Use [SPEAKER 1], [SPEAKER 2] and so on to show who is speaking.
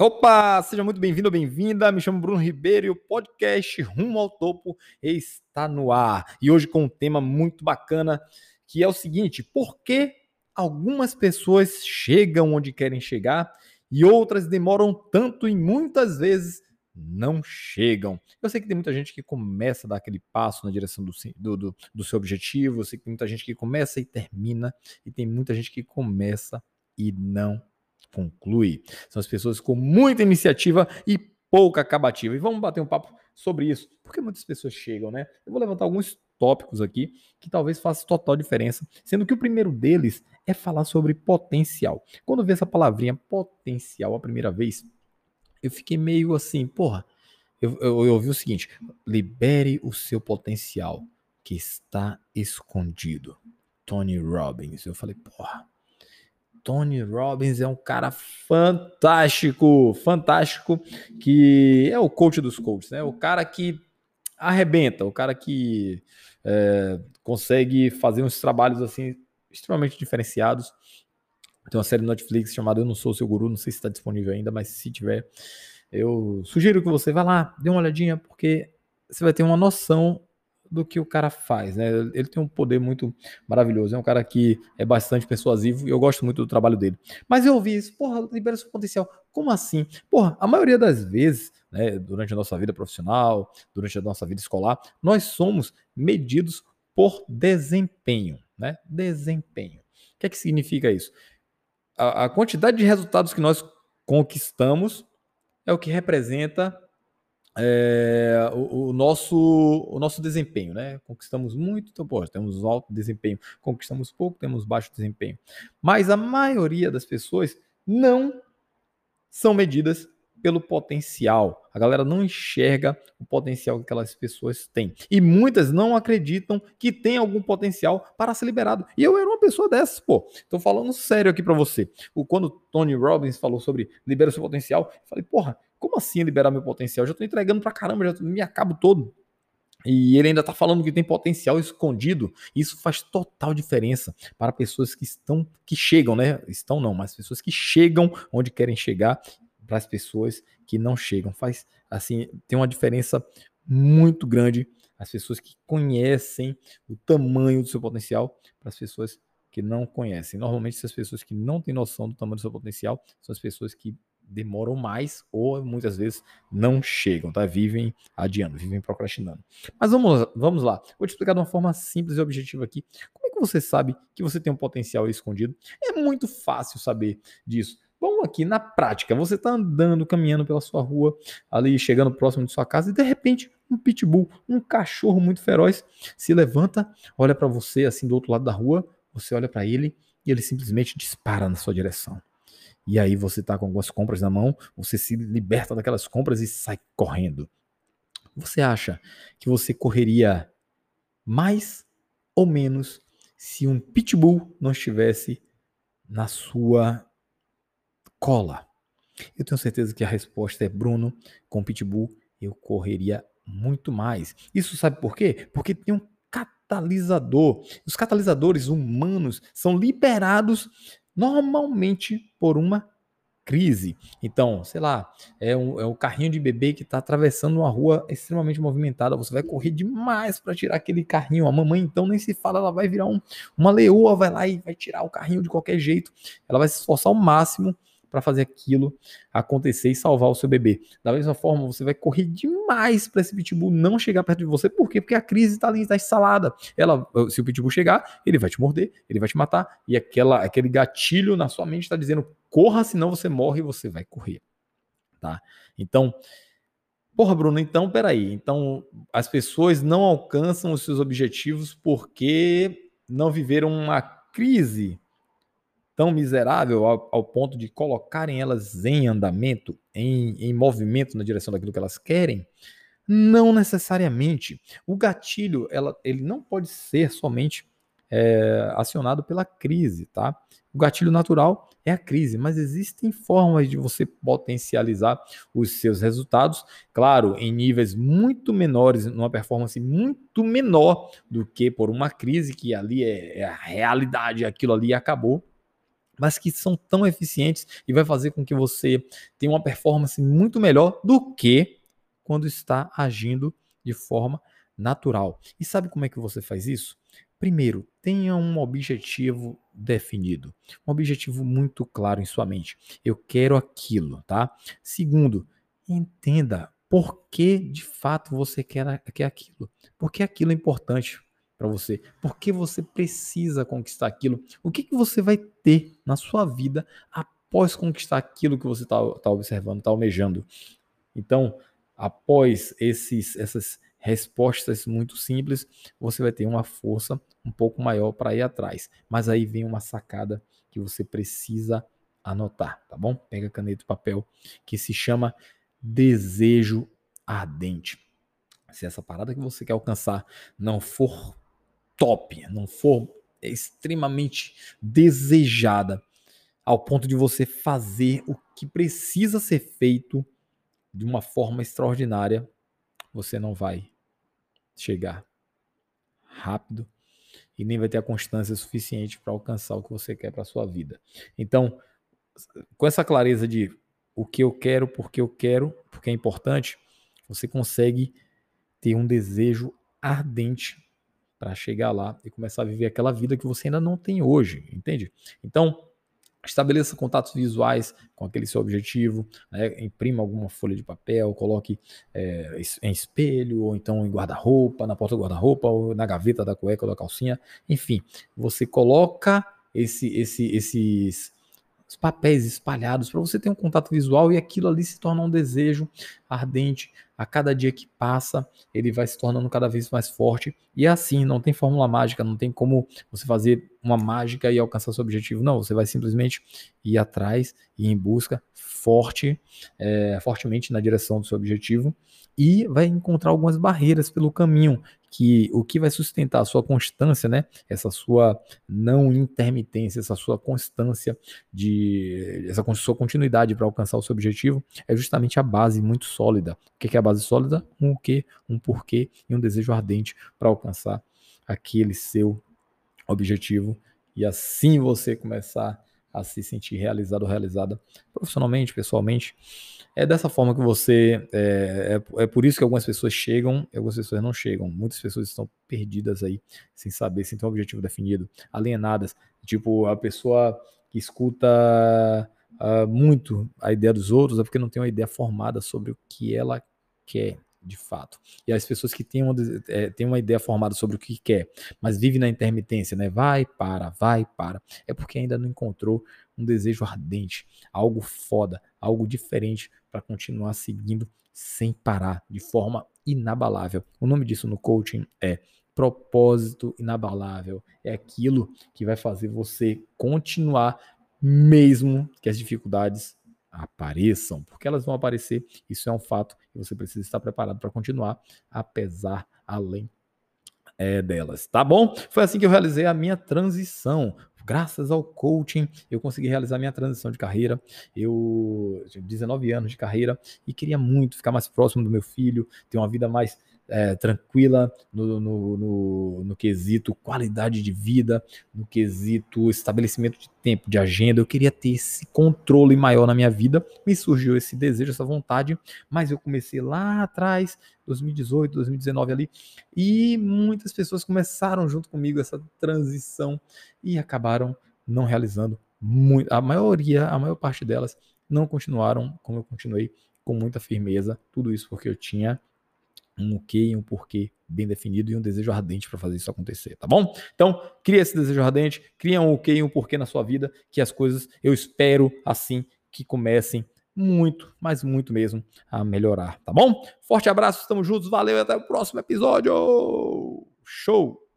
[SPEAKER 1] Opa, seja muito bem-vindo ou bem-vinda. Me chamo Bruno Ribeiro e o podcast Rumo ao Topo está no ar. E hoje com um tema muito bacana, que é o seguinte: por que algumas pessoas chegam onde querem chegar e outras demoram tanto e muitas vezes não chegam. Eu sei que tem muita gente que começa a dar aquele passo na direção do, do, do, do seu objetivo, eu sei que tem muita gente que começa e termina, e tem muita gente que começa e não conclui. São as pessoas com muita iniciativa e pouca acabativa. E vamos bater um papo sobre isso. Porque muitas pessoas chegam, né? Eu vou levantar alguns tópicos aqui que talvez façam total diferença, sendo que o primeiro deles é falar sobre potencial. Quando eu vi essa palavrinha potencial a primeira vez, eu fiquei meio assim, porra, eu, eu, eu ouvi o seguinte: libere o seu potencial que está escondido. Tony Robbins. Eu falei, porra, Tony Robbins é um cara fantástico, fantástico, que é o coach dos coaches, né? O cara que arrebenta, o cara que é, consegue fazer uns trabalhos assim extremamente diferenciados. Tem uma série no Netflix chamada Eu Não Sou Seu Guru, não sei se está disponível ainda, mas se tiver, eu sugiro que você vá lá, dê uma olhadinha, porque você vai ter uma noção do que o cara faz, né? Ele tem um poder muito maravilhoso, é um cara que é bastante persuasivo e eu gosto muito do trabalho dele. Mas eu ouvi isso, porra, libera seu potencial. Como assim? Porra, a maioria das vezes, né, durante a nossa vida profissional, durante a nossa vida escolar, nós somos medidos por desempenho, né? Desempenho. O que é que significa isso? A, a quantidade de resultados que nós conquistamos é o que representa é, o, o, nosso, o nosso desempenho, né? Conquistamos muito, então, pô, temos alto desempenho. Conquistamos pouco, temos baixo desempenho. Mas a maioria das pessoas não são medidas pelo potencial. A galera não enxerga o potencial que aquelas pessoas têm. E muitas não acreditam que tem algum potencial para ser liberado. E eu era uma pessoa dessas, pô. Tô falando sério aqui para você. O, quando Tony Robbins falou sobre libera o seu potencial, eu falei, porra, como assim liberar meu potencial? Eu já tô entregando pra caramba, já me acabo todo. E ele ainda está falando que tem potencial escondido. Isso faz total diferença para pessoas que estão, que chegam, né? Estão não, mas pessoas que chegam onde querem chegar, para as pessoas que não chegam. Faz assim, tem uma diferença muito grande as pessoas que conhecem o tamanho do seu potencial para as pessoas que não conhecem. Normalmente, essas pessoas que não têm noção do tamanho do seu potencial são as pessoas que demoram mais ou muitas vezes não chegam, tá? Vivem adiando, vivem procrastinando. Mas vamos, vamos lá. Vou te explicar de uma forma simples e objetiva aqui. Como é que você sabe que você tem um potencial escondido? É muito fácil saber disso. Vamos aqui na prática. Você está andando, caminhando pela sua rua, ali chegando próximo de sua casa e de repente um pitbull, um cachorro muito feroz, se levanta, olha para você assim do outro lado da rua, você olha para ele e ele simplesmente dispara na sua direção e aí você está com algumas compras na mão, você se liberta daquelas compras e sai correndo. Você acha que você correria mais ou menos se um pitbull não estivesse na sua cola? Eu tenho certeza que a resposta é Bruno, com pitbull eu correria muito mais. Isso sabe por quê? Porque tem um catalisador. Os catalisadores humanos são liberados normalmente por uma crise. Então, sei lá, é um, é um carrinho de bebê que está atravessando uma rua extremamente movimentada. Você vai correr demais para tirar aquele carrinho. A mamãe, então, nem se fala, ela vai virar um, uma leoa, vai lá e vai tirar o carrinho de qualquer jeito. Ela vai se esforçar ao máximo para fazer aquilo acontecer e salvar o seu bebê. Da mesma forma, você vai correr demais para esse pitbull não chegar perto de você. Por quê? Porque a crise está ali, está instalada. Ela, se o pitbull chegar, ele vai te morder, ele vai te matar. E aquela, aquele gatilho na sua mente está dizendo: corra, senão você morre e você vai correr. Tá? Então, porra, Bruno, então peraí. Então, as pessoas não alcançam os seus objetivos porque não viveram uma crise tão miserável ao, ao, ponto de colocarem elas em andamento, em, em movimento na direção daquilo que elas querem? Não necessariamente. O gatilho, ela, ele não pode ser somente é, acionado pela crise, tá? O gatilho natural é a crise, mas existem formas de você potencializar os seus resultados, claro, em níveis muito menores, numa performance muito menor do que por uma crise que ali é, é a realidade, aquilo ali acabou, mas que são tão eficientes e vai fazer com que você tenha uma performance muito melhor do que quando está agindo de forma natural. E sabe como é que você faz isso? Primeiro, tenha um objetivo definido, um objetivo muito claro em sua mente. Eu quero aquilo, tá? Segundo, entenda por que de fato você quer, quer aquilo. Por que aquilo é importante para você? Por que você precisa conquistar aquilo? O que, que você vai ter na sua vida após conquistar aquilo que você está tá observando, está almejando? Então, após esses, essas respostas muito simples, você vai ter uma força um pouco maior para ir atrás. Mas aí vem uma sacada que você precisa anotar, tá bom? Pega caneta e papel, que se chama desejo ardente. Se essa parada que você quer alcançar não for top, não for extremamente desejada, ao ponto de você fazer o que precisa ser feito de uma forma extraordinária, você não vai chegar rápido e nem vai ter a constância suficiente para alcançar o que você quer para sua vida. Então, com essa clareza de o que eu quero, porque eu quero, porque é importante, você consegue ter um desejo ardente para chegar lá e começar a viver aquela vida que você ainda não tem hoje, entende? Então, Estabeleça contatos visuais com aquele seu objetivo, né? imprima alguma folha de papel, coloque é, em espelho, ou então em guarda-roupa, na porta do guarda-roupa, ou na gaveta da cueca ou da calcinha. Enfim, você coloca esse, esse, esses os papéis espalhados para você ter um contato visual e aquilo ali se torna um desejo ardente. A cada dia que passa, ele vai se tornando cada vez mais forte. E é assim, não tem fórmula mágica, não tem como você fazer uma mágica e alcançar seu objetivo. Não, você vai simplesmente ir atrás e em busca forte, é, fortemente na direção do seu objetivo e vai encontrar algumas barreiras pelo caminho que o que vai sustentar a sua constância, né? Essa sua não intermitência, essa sua constância de essa sua continuidade para alcançar o seu objetivo é justamente a base muito sólida. O que é a base sólida? Um o quê, um porquê e um desejo ardente para alcançar aquele seu objetivo e assim você começar a se sentir realizado ou realizada profissionalmente, pessoalmente. É dessa forma que você. É, é, é, por isso que algumas pessoas chegam e algumas pessoas não chegam. Muitas pessoas estão perdidas aí, sem saber, sem ter um objetivo definido, alienadas. Tipo, a pessoa que escuta uh, muito a ideia dos outros é porque não tem uma ideia formada sobre o que ela quer de fato. E as pessoas que têm uma, é, têm uma ideia formada sobre o que quer, mas vive na intermitência, né? Vai, para, vai, para. É porque ainda não encontrou um desejo ardente, algo foda, algo diferente para continuar seguindo sem parar, de forma inabalável. O nome disso no coaching é propósito inabalável. É aquilo que vai fazer você continuar mesmo que as dificuldades apareçam, porque elas vão aparecer, isso é um fato, e você precisa estar preparado para continuar, apesar, além é, delas, tá bom? Foi assim que eu realizei a minha transição. Graças ao coaching, eu consegui realizar minha transição de carreira. Eu tinha 19 anos de carreira e queria muito ficar mais próximo do meu filho, ter uma vida mais é, tranquila no, no, no, no, quesito qualidade de vida, no quesito estabelecimento de tempo, de agenda. Eu queria ter esse controle maior na minha vida. Me surgiu esse desejo, essa vontade, mas eu comecei lá atrás, 2018, 2019 ali, e muitas pessoas começaram junto comigo essa transição e acabaram não realizando muito. A maioria, a maior parte delas não continuaram como eu continuei com muita firmeza. Tudo isso porque eu tinha um o e um porquê bem definido e um desejo ardente para fazer isso acontecer, tá bom? Então, cria esse desejo ardente, cria um o e um porquê na sua vida, que as coisas, eu espero assim que comecem muito, mas muito mesmo a melhorar, tá bom? Forte abraço, estamos juntos, valeu e até o próximo episódio. Show!